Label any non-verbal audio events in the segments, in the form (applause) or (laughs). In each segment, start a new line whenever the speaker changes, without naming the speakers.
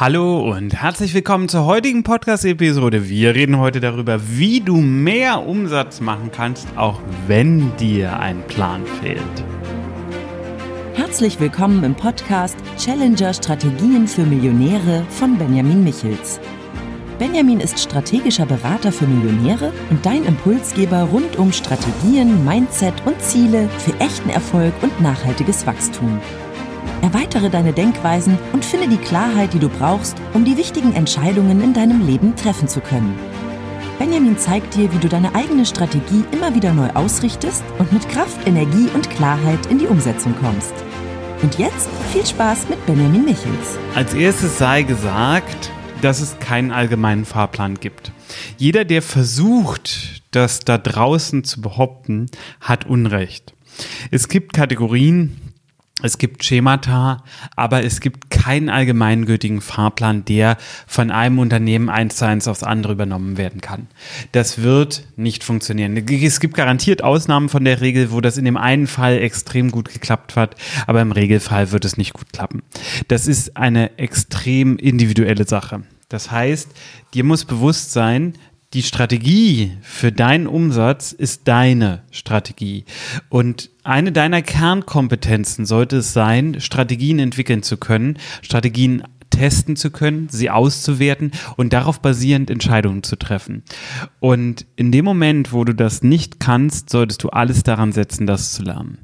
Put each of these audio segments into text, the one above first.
Hallo und herzlich willkommen zur heutigen Podcast-Episode. Wir reden heute darüber, wie du mehr Umsatz machen kannst, auch wenn dir ein Plan fehlt.
Herzlich willkommen im Podcast Challenger Strategien für Millionäre von Benjamin Michels. Benjamin ist strategischer Berater für Millionäre und dein Impulsgeber rund um Strategien, Mindset und Ziele für echten Erfolg und nachhaltiges Wachstum. Erweitere deine Denkweisen und finde die Klarheit, die du brauchst, um die wichtigen Entscheidungen in deinem Leben treffen zu können. Benjamin zeigt dir, wie du deine eigene Strategie immer wieder neu ausrichtest und mit Kraft, Energie und Klarheit in die Umsetzung kommst. Und jetzt viel Spaß mit Benjamin Michels.
Als erstes sei gesagt, dass es keinen allgemeinen Fahrplan gibt. Jeder, der versucht, das da draußen zu behaupten, hat Unrecht. Es gibt Kategorien, es gibt Schemata, aber es gibt keinen allgemeingültigen Fahrplan, der von einem Unternehmen eins zu eins aufs andere übernommen werden kann. Das wird nicht funktionieren. Es gibt garantiert Ausnahmen von der Regel, wo das in dem einen Fall extrem gut geklappt hat, aber im Regelfall wird es nicht gut klappen. Das ist eine extrem individuelle Sache. Das heißt, dir muss bewusst sein, die Strategie für deinen Umsatz ist deine Strategie. Und eine deiner Kernkompetenzen sollte es sein, Strategien entwickeln zu können, Strategien testen zu können, sie auszuwerten und darauf basierend Entscheidungen zu treffen. Und in dem Moment, wo du das nicht kannst, solltest du alles daran setzen, das zu lernen.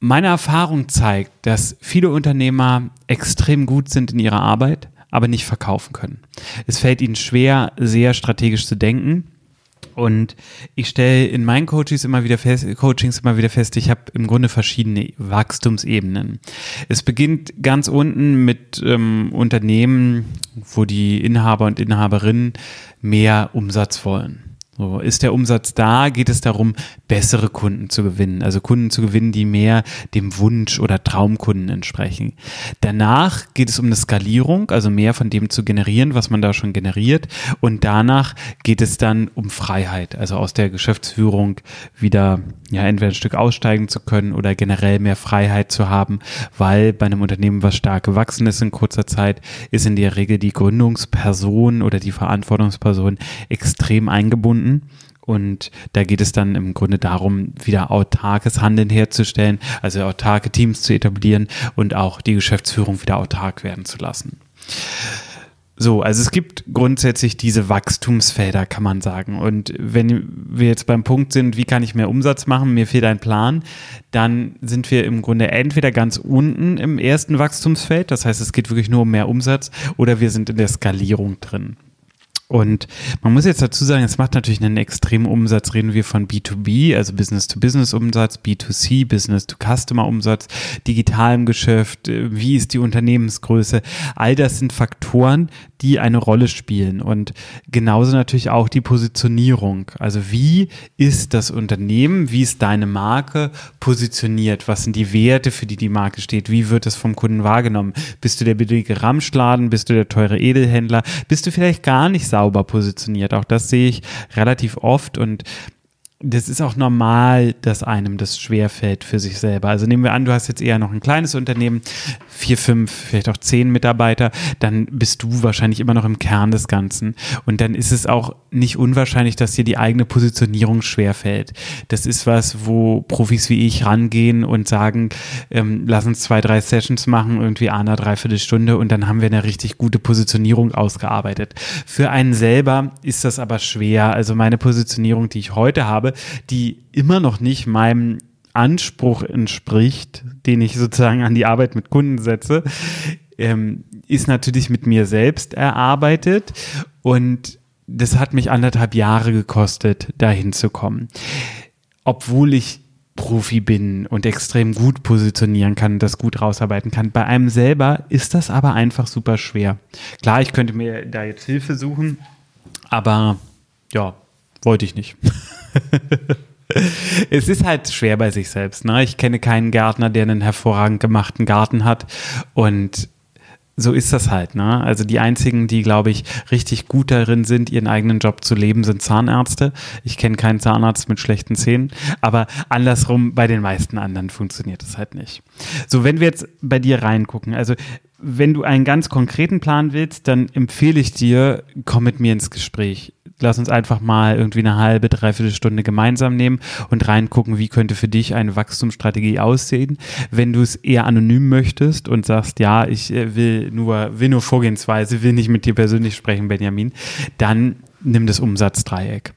Meine Erfahrung zeigt, dass viele Unternehmer extrem gut sind in ihrer Arbeit, aber nicht verkaufen können. Es fällt ihnen schwer, sehr strategisch zu denken. Und ich stelle in meinen Coachings immer wieder fest, Coachings immer wieder fest, ich habe im Grunde verschiedene Wachstumsebenen. Es beginnt ganz unten mit ähm, Unternehmen, wo die Inhaber und Inhaberinnen mehr Umsatz wollen. So, ist der Umsatz da, geht es darum, bessere Kunden zu gewinnen. Also Kunden zu gewinnen, die mehr dem Wunsch oder Traumkunden entsprechen. Danach geht es um eine Skalierung, also mehr von dem zu generieren, was man da schon generiert. Und danach geht es dann um Freiheit, also aus der Geschäftsführung wieder, ja, entweder ein Stück aussteigen zu können oder generell mehr Freiheit zu haben, weil bei einem Unternehmen, was stark gewachsen ist in kurzer Zeit, ist in der Regel die Gründungsperson oder die Verantwortungsperson extrem eingebunden. Und da geht es dann im Grunde darum, wieder autarkes Handeln herzustellen, also autarke Teams zu etablieren und auch die Geschäftsführung wieder autark werden zu lassen. So, also es gibt grundsätzlich diese Wachstumsfelder, kann man sagen. Und wenn wir jetzt beim Punkt sind, wie kann ich mehr Umsatz machen, mir fehlt ein Plan, dann sind wir im Grunde entweder ganz unten im ersten Wachstumsfeld, das heißt, es geht wirklich nur um mehr Umsatz, oder wir sind in der Skalierung drin. Und man muss jetzt dazu sagen, es macht natürlich einen extremen Umsatz. Reden wir von B2B, also Business-to-Business-Umsatz, B2C, Business-to-Customer-Umsatz, digitalem Geschäft, äh, wie ist die Unternehmensgröße. All das sind Faktoren, die eine Rolle spielen. Und genauso natürlich auch die Positionierung. Also wie ist das Unternehmen, wie ist deine Marke positioniert? Was sind die Werte, für die die Marke steht? Wie wird es vom Kunden wahrgenommen? Bist du der billige Ramschladen? Bist du der teure Edelhändler? Bist du vielleicht gar nicht sauber positioniert? Auch das sehe ich relativ oft und das ist auch normal, dass einem das schwerfällt für sich selber. Also nehmen wir an, du hast jetzt eher noch ein kleines Unternehmen, vier, fünf, vielleicht auch zehn Mitarbeiter, dann bist du wahrscheinlich immer noch im Kern des Ganzen. Und dann ist es auch nicht unwahrscheinlich, dass dir die eigene Positionierung schwerfällt. Das ist was, wo Profis wie ich rangehen und sagen, ähm, lass uns zwei, drei Sessions machen, irgendwie einer dreiviertel Stunde und dann haben wir eine richtig gute Positionierung ausgearbeitet. Für einen selber ist das aber schwer. Also meine Positionierung, die ich heute habe, habe, die immer noch nicht meinem Anspruch entspricht, den ich sozusagen an die Arbeit mit Kunden setze, ähm, ist natürlich mit mir selbst erarbeitet und das hat mich anderthalb Jahre gekostet, dahin zu kommen. Obwohl ich Profi bin und extrem gut positionieren kann, das gut rausarbeiten kann. Bei einem selber ist das aber einfach super schwer. Klar, ich könnte mir da jetzt Hilfe suchen, aber ja, wollte ich nicht. (laughs) (laughs) es ist halt schwer bei sich selbst. Ne? Ich kenne keinen Gärtner, der einen hervorragend gemachten Garten hat. Und so ist das halt. Ne? Also die einzigen, die, glaube ich, richtig gut darin sind, ihren eigenen Job zu leben, sind Zahnärzte. Ich kenne keinen Zahnarzt mit schlechten Zähnen. Aber andersrum, bei den meisten anderen funktioniert es halt nicht. So, wenn wir jetzt bei dir reingucken, also wenn du einen ganz konkreten Plan willst, dann empfehle ich dir, komm mit mir ins Gespräch. Lass uns einfach mal irgendwie eine halbe, dreiviertel Stunde gemeinsam nehmen und reingucken, wie könnte für dich eine Wachstumsstrategie aussehen. Wenn du es eher anonym möchtest und sagst, ja, ich äh, will nur, will nur Vorgehensweise, will nicht mit dir persönlich sprechen, Benjamin, dann nimm das Umsatzdreieck.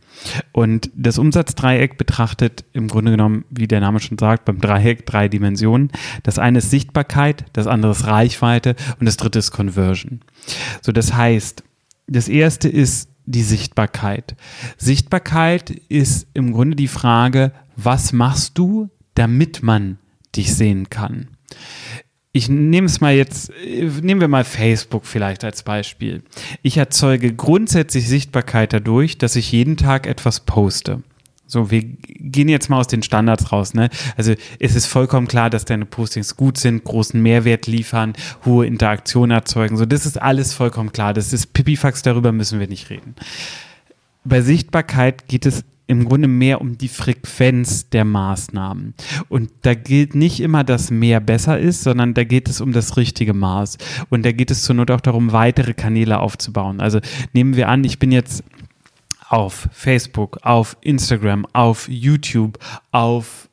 Und das Umsatzdreieck betrachtet im Grunde genommen, wie der Name schon sagt, beim Dreieck drei Dimensionen. Das eine ist Sichtbarkeit, das andere ist Reichweite und das dritte ist Conversion. So, das heißt, das erste ist die Sichtbarkeit. Sichtbarkeit ist im Grunde die Frage, was machst du, damit man dich sehen kann? Ich nehme es mal jetzt, nehmen wir mal Facebook vielleicht als Beispiel. Ich erzeuge grundsätzlich Sichtbarkeit dadurch, dass ich jeden Tag etwas poste. So, wir gehen jetzt mal aus den Standards raus, ne? Also es ist vollkommen klar, dass deine Postings gut sind, großen Mehrwert liefern, hohe Interaktion erzeugen. So, das ist alles vollkommen klar. Das ist Pipifax, darüber müssen wir nicht reden. Bei Sichtbarkeit geht es im Grunde mehr um die Frequenz der Maßnahmen. Und da gilt nicht immer, dass mehr besser ist, sondern da geht es um das richtige Maß. Und da geht es zur Not auch darum, weitere Kanäle aufzubauen. Also nehmen wir an, ich bin jetzt auf Facebook, auf Instagram, auf YouTube, auf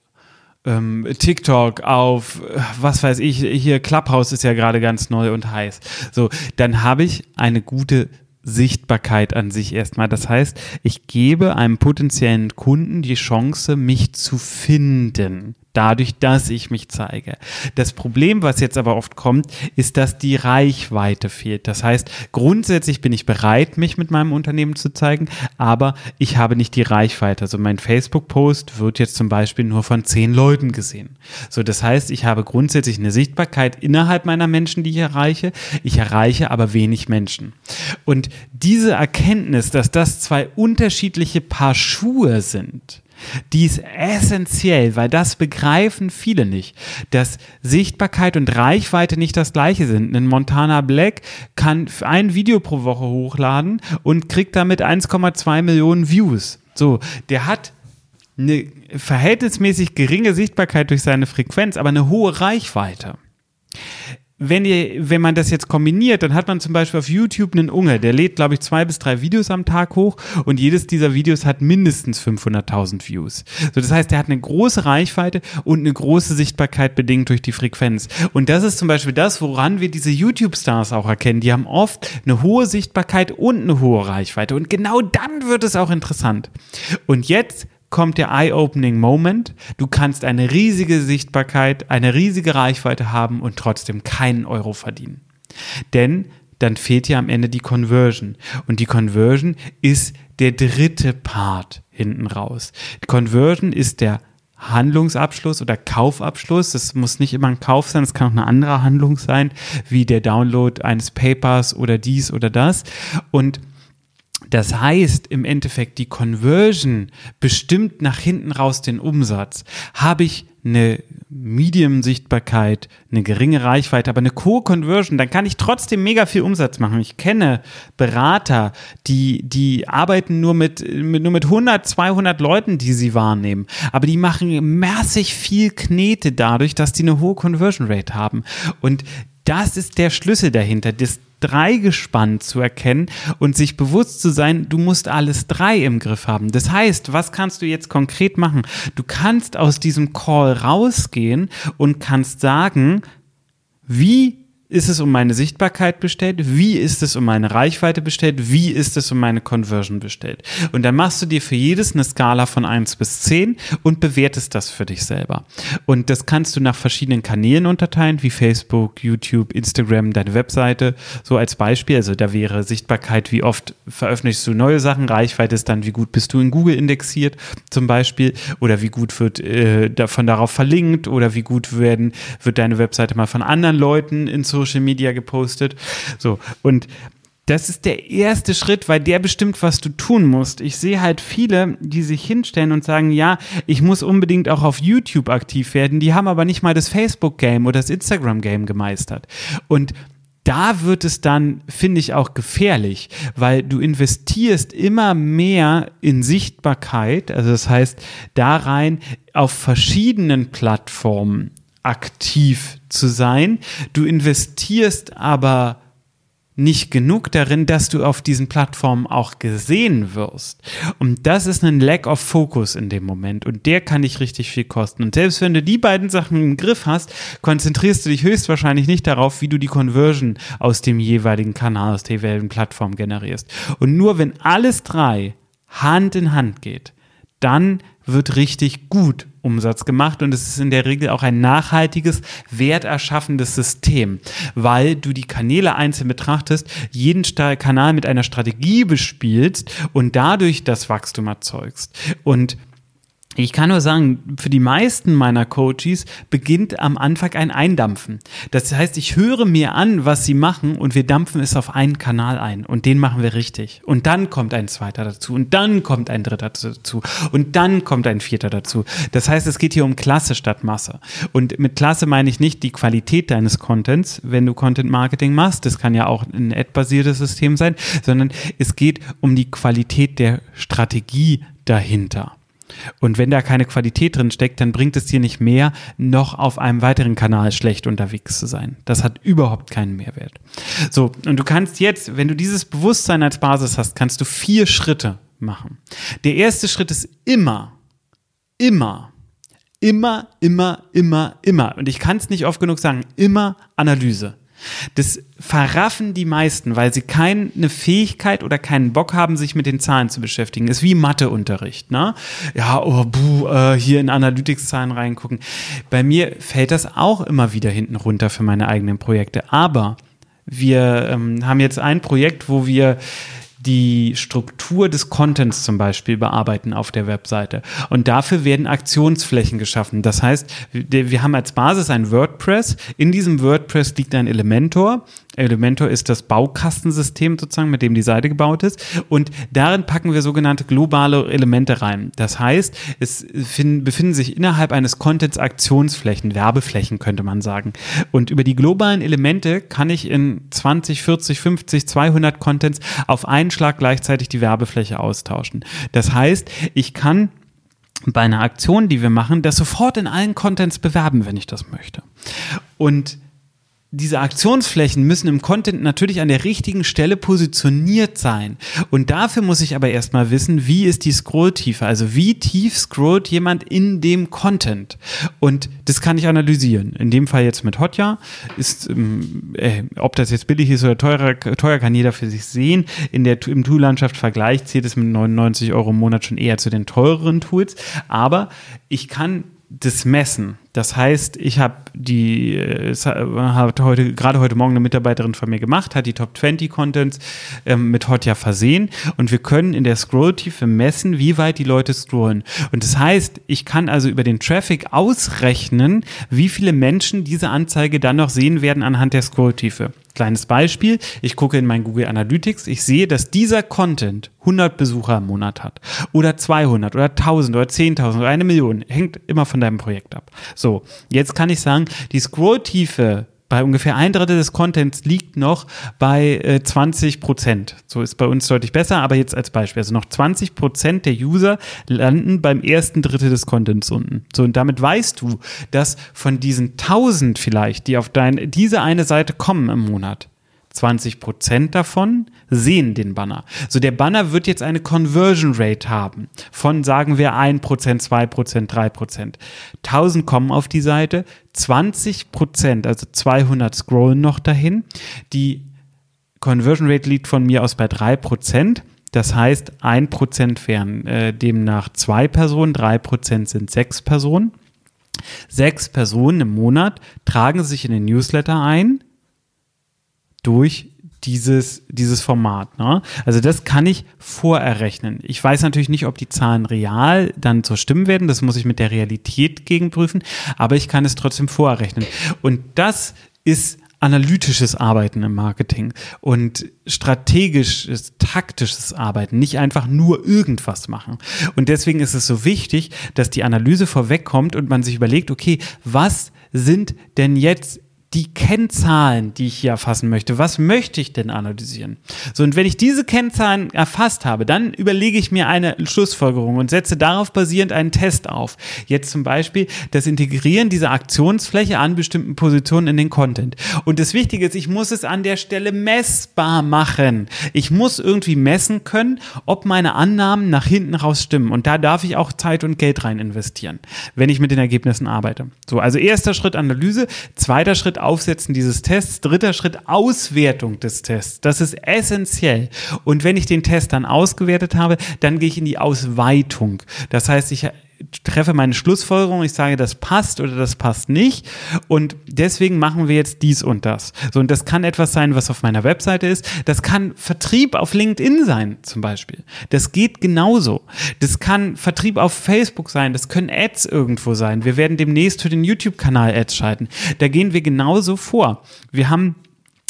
ähm, TikTok, auf was weiß ich, hier Clubhouse ist ja gerade ganz neu und heiß. So, dann habe ich eine gute Sichtbarkeit an sich erstmal. Das heißt, ich gebe einem potenziellen Kunden die Chance, mich zu finden dadurch, dass ich mich zeige. Das Problem, was jetzt aber oft kommt, ist, dass die Reichweite fehlt. Das heißt, grundsätzlich bin ich bereit, mich mit meinem Unternehmen zu zeigen, aber ich habe nicht die Reichweite. Also mein Facebook-Post wird jetzt zum Beispiel nur von zehn Leuten gesehen. So, das heißt, ich habe grundsätzlich eine Sichtbarkeit innerhalb meiner Menschen, die ich erreiche. Ich erreiche aber wenig Menschen. Und diese Erkenntnis, dass das zwei unterschiedliche Paar Schuhe sind, die ist essentiell, weil das begreifen viele nicht, dass Sichtbarkeit und Reichweite nicht das gleiche sind. Ein Montana Black kann ein Video pro Woche hochladen und kriegt damit 1,2 Millionen Views. So, der hat eine verhältnismäßig geringe Sichtbarkeit durch seine Frequenz, aber eine hohe Reichweite wenn ihr, wenn man das jetzt kombiniert, dann hat man zum Beispiel auf YouTube einen Unge, der lädt, glaube ich, zwei bis drei Videos am Tag hoch und jedes dieser Videos hat mindestens 500.000 Views. So, das heißt, der hat eine große Reichweite und eine große Sichtbarkeit bedingt durch die Frequenz. Und das ist zum Beispiel das, woran wir diese YouTube-Stars auch erkennen. Die haben oft eine hohe Sichtbarkeit und eine hohe Reichweite. Und genau dann wird es auch interessant. Und jetzt kommt der Eye-Opening Moment. Du kannst eine riesige Sichtbarkeit, eine riesige Reichweite haben und trotzdem keinen Euro verdienen. Denn dann fehlt ja am Ende die Conversion. Und die Conversion ist der dritte Part hinten raus. Die Conversion ist der Handlungsabschluss oder Kaufabschluss. Das muss nicht immer ein Kauf sein, es kann auch eine andere Handlung sein, wie der Download eines Papers oder dies oder das. Und das heißt im Endeffekt, die Conversion bestimmt nach hinten raus den Umsatz. Habe ich eine Medium-Sichtbarkeit, eine geringe Reichweite, aber eine Co-Conversion, dann kann ich trotzdem mega viel Umsatz machen. Ich kenne Berater, die, die arbeiten nur mit, mit, nur mit 100, 200 Leuten, die sie wahrnehmen. Aber die machen massig viel Knete dadurch, dass die eine hohe Conversion Rate haben. Und das ist der Schlüssel dahinter. Das, Dreigespann zu erkennen und sich bewusst zu sein, du musst alles drei im Griff haben. Das heißt, was kannst du jetzt konkret machen? Du kannst aus diesem Call rausgehen und kannst sagen, wie ist es um meine Sichtbarkeit bestellt? Wie ist es um meine Reichweite bestellt? Wie ist es um meine Conversion bestellt? Und dann machst du dir für jedes eine Skala von 1 bis 10 und bewertest das für dich selber. Und das kannst du nach verschiedenen Kanälen unterteilen, wie Facebook, YouTube, Instagram, deine Webseite. So als Beispiel. Also da wäre Sichtbarkeit, wie oft veröffentlichst du neue Sachen, Reichweite ist dann, wie gut bist du in Google indexiert zum Beispiel oder wie gut wird äh, davon darauf verlinkt oder wie gut werden, wird deine Webseite mal von anderen Leuten in so Social Media gepostet. So, und das ist der erste Schritt, weil der bestimmt, was du tun musst. Ich sehe halt viele, die sich hinstellen und sagen, ja, ich muss unbedingt auch auf YouTube aktiv werden. Die haben aber nicht mal das Facebook-Game oder das Instagram-Game gemeistert. Und da wird es dann, finde ich, auch gefährlich, weil du investierst immer mehr in Sichtbarkeit, also das heißt da rein auf verschiedenen Plattformen aktiv zu sein. Du investierst aber nicht genug darin, dass du auf diesen Plattformen auch gesehen wirst. Und das ist ein Lack of Focus in dem Moment. Und der kann dich richtig viel kosten. Und selbst wenn du die beiden Sachen im Griff hast, konzentrierst du dich höchstwahrscheinlich nicht darauf, wie du die Conversion aus dem jeweiligen Kanal, aus der jeweiligen Plattform generierst. Und nur wenn alles drei Hand in Hand geht, dann wird richtig gut Umsatz gemacht und es ist in der Regel auch ein nachhaltiges, werterschaffendes System, weil du die Kanäle einzeln betrachtest, jeden Kanal mit einer Strategie bespielst und dadurch das Wachstum erzeugst. Und ich kann nur sagen, für die meisten meiner Coaches beginnt am Anfang ein Eindampfen. Das heißt, ich höre mir an, was sie machen und wir dampfen es auf einen Kanal ein und den machen wir richtig. Und dann kommt ein zweiter dazu und dann kommt ein dritter dazu und dann kommt ein vierter dazu. Das heißt, es geht hier um Klasse statt Masse. Und mit Klasse meine ich nicht die Qualität deines Contents, wenn du Content Marketing machst. Das kann ja auch ein ad-basiertes System sein, sondern es geht um die Qualität der Strategie dahinter. Und wenn da keine Qualität drin steckt, dann bringt es dir nicht mehr, noch auf einem weiteren Kanal schlecht unterwegs zu sein. Das hat überhaupt keinen Mehrwert. So, und du kannst jetzt, wenn du dieses Bewusstsein als Basis hast, kannst du vier Schritte machen. Der erste Schritt ist immer, immer, immer, immer, immer, immer, und ich kann es nicht oft genug sagen, immer Analyse. Das verraffen die meisten, weil sie keine Fähigkeit oder keinen Bock haben, sich mit den Zahlen zu beschäftigen. Ist wie Matheunterricht, ne? Ja, oh, buh, äh, hier in Analytics-Zahlen reingucken. Bei mir fällt das auch immer wieder hinten runter für meine eigenen Projekte. Aber wir ähm, haben jetzt ein Projekt, wo wir die Struktur des Contents zum Beispiel bearbeiten auf der Webseite. Und dafür werden Aktionsflächen geschaffen. Das heißt, wir haben als Basis ein WordPress. In diesem WordPress liegt ein Elementor. Elementor ist das Baukastensystem sozusagen, mit dem die Seite gebaut ist. Und darin packen wir sogenannte globale Elemente rein. Das heißt, es befinden sich innerhalb eines Contents Aktionsflächen, Werbeflächen könnte man sagen. Und über die globalen Elemente kann ich in 20, 40, 50, 200 Contents auf einen Schlag gleichzeitig die Werbefläche austauschen. Das heißt, ich kann bei einer Aktion, die wir machen, das sofort in allen Contents bewerben, wenn ich das möchte. Und diese Aktionsflächen müssen im Content natürlich an der richtigen Stelle positioniert sein. Und dafür muss ich aber erstmal wissen, wie ist die Scrolltiefe? Also wie tief scrollt jemand in dem Content? Und das kann ich analysieren. In dem Fall jetzt mit Hotjar ist, ähm, äh, ob das jetzt billig ist oder teurer, teuer kann jeder für sich sehen. In der, im Tool-Landschaft-Vergleich zählt es mit 99 Euro im Monat schon eher zu den teureren Tools. Aber ich kann das Messen. Das heißt, ich habe die, äh, hat heute, gerade heute Morgen eine Mitarbeiterin von mir gemacht, hat die Top 20 Contents ähm, mit Hotja versehen und wir können in der Scrolltiefe messen, wie weit die Leute scrollen. Und das heißt, ich kann also über den Traffic ausrechnen, wie viele Menschen diese Anzeige dann noch sehen werden anhand der Scrolltiefe. Kleines Beispiel, ich gucke in mein Google Analytics, ich sehe, dass dieser Content 100 Besucher im Monat hat. Oder 200 oder 1000 oder 10.000 oder eine Million, hängt immer von deinem Projekt ab. So, jetzt kann ich sagen, die Scrolltiefe bei ungefähr ein Drittel des Contents liegt noch bei äh, 20 Prozent. So ist bei uns deutlich besser, aber jetzt als Beispiel. Also noch 20 Prozent der User landen beim ersten Drittel des Contents unten. So, und damit weißt du, dass von diesen 1000 vielleicht, die auf dein, diese eine Seite kommen im Monat, 20 Prozent davon sehen den Banner. So der Banner wird jetzt eine Conversion Rate haben von, sagen wir, 1%, 2%, 3%. 1000 kommen auf die Seite, 20 Prozent, also 200 scrollen noch dahin. Die Conversion Rate liegt von mir aus bei 3%. Das heißt, 1% wären äh, demnach zwei Personen, 3% sind sechs Personen. Sechs Personen im Monat tragen sich in den Newsletter ein, durch dieses, dieses Format. Ne? Also das kann ich vorerrechnen. Ich weiß natürlich nicht, ob die Zahlen real dann so stimmen werden. Das muss ich mit der Realität gegenprüfen. Aber ich kann es trotzdem vorerrechnen. Und das ist analytisches Arbeiten im Marketing und strategisches, taktisches Arbeiten, nicht einfach nur irgendwas machen. Und deswegen ist es so wichtig, dass die Analyse vorwegkommt und man sich überlegt, okay, was sind denn jetzt die Kennzahlen, die ich hier erfassen möchte. Was möchte ich denn analysieren? So, und wenn ich diese Kennzahlen erfasst habe, dann überlege ich mir eine Schlussfolgerung und setze darauf basierend einen Test auf. Jetzt zum Beispiel das Integrieren dieser Aktionsfläche an bestimmten Positionen in den Content. Und das Wichtige ist, ich muss es an der Stelle messbar machen. Ich muss irgendwie messen können, ob meine Annahmen nach hinten raus stimmen. Und da darf ich auch Zeit und Geld rein investieren, wenn ich mit den Ergebnissen arbeite. So, also erster Schritt Analyse, zweiter Schritt Aufsetzen dieses Tests. Dritter Schritt Auswertung des Tests. Das ist essentiell. Und wenn ich den Test dann ausgewertet habe, dann gehe ich in die Ausweitung. Das heißt, ich treffe meine Schlussfolgerung, ich sage, das passt oder das passt nicht. Und deswegen machen wir jetzt dies und das. So, und das kann etwas sein, was auf meiner Webseite ist. Das kann Vertrieb auf LinkedIn sein, zum Beispiel. Das geht genauso. Das kann Vertrieb auf Facebook sein. Das können Ads irgendwo sein. Wir werden demnächst für den YouTube-Kanal Ads schalten. Da gehen wir genauso vor. Wir haben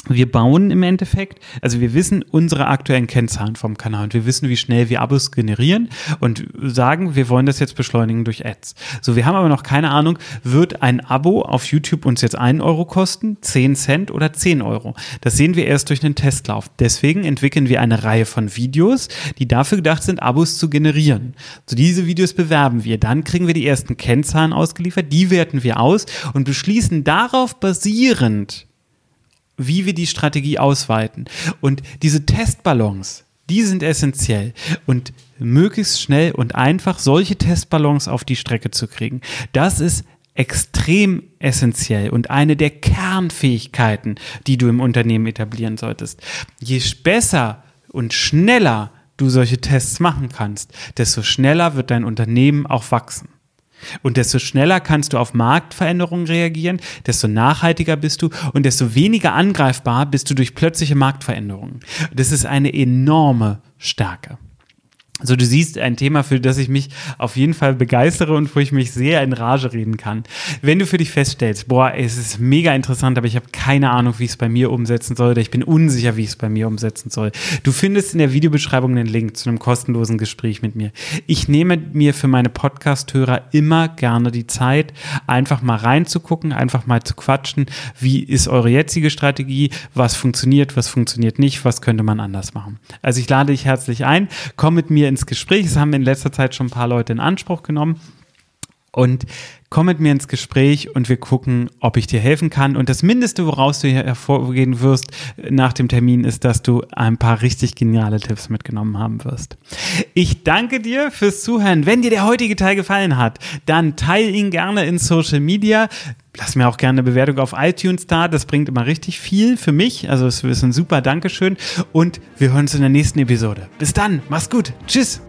wir bauen im Endeffekt, also wir wissen unsere aktuellen Kennzahlen vom Kanal und wir wissen, wie schnell wir Abos generieren und sagen, wir wollen das jetzt beschleunigen durch Ads. So, wir haben aber noch keine Ahnung, wird ein Abo auf YouTube uns jetzt einen Euro kosten, 10 Cent oder 10 Euro? Das sehen wir erst durch einen Testlauf. Deswegen entwickeln wir eine Reihe von Videos, die dafür gedacht sind, Abos zu generieren. So, diese Videos bewerben wir. Dann kriegen wir die ersten Kennzahlen ausgeliefert, die werten wir aus und beschließen darauf basierend, wie wir die Strategie ausweiten. Und diese Testballons, die sind essentiell. Und möglichst schnell und einfach solche Testballons auf die Strecke zu kriegen, das ist extrem essentiell und eine der Kernfähigkeiten, die du im Unternehmen etablieren solltest. Je besser und schneller du solche Tests machen kannst, desto schneller wird dein Unternehmen auch wachsen. Und desto schneller kannst du auf Marktveränderungen reagieren, desto nachhaltiger bist du und desto weniger angreifbar bist du durch plötzliche Marktveränderungen. Das ist eine enorme Stärke. So, du siehst ein Thema, für das ich mich auf jeden Fall begeistere und wo ich mich sehr in Rage reden kann. Wenn du für dich feststellst, boah, es ist mega interessant, aber ich habe keine Ahnung, wie ich es bei mir umsetzen soll oder ich bin unsicher, wie ich es bei mir umsetzen soll. Du findest in der Videobeschreibung einen Link zu einem kostenlosen Gespräch mit mir. Ich nehme mir für meine Podcast-Hörer immer gerne die Zeit, einfach mal reinzugucken, einfach mal zu quatschen. Wie ist eure jetzige Strategie? Was funktioniert, was funktioniert nicht? Was könnte man anders machen? Also ich lade dich herzlich ein. Komm mit mir ins Gespräch. Das haben in letzter Zeit schon ein paar Leute in Anspruch genommen. Und komm mit mir ins Gespräch und wir gucken, ob ich dir helfen kann. Und das Mindeste, woraus du hier hervorgehen wirst nach dem Termin, ist, dass du ein paar richtig geniale Tipps mitgenommen haben wirst. Ich danke dir fürs Zuhören. Wenn dir der heutige Teil gefallen hat, dann teile ihn gerne in Social Media. Lass mir auch gerne eine Bewertung auf iTunes da. Das bringt immer richtig viel für mich. Also es ist ein super Dankeschön. Und wir hören uns in der nächsten Episode. Bis dann. Mach's gut. Tschüss.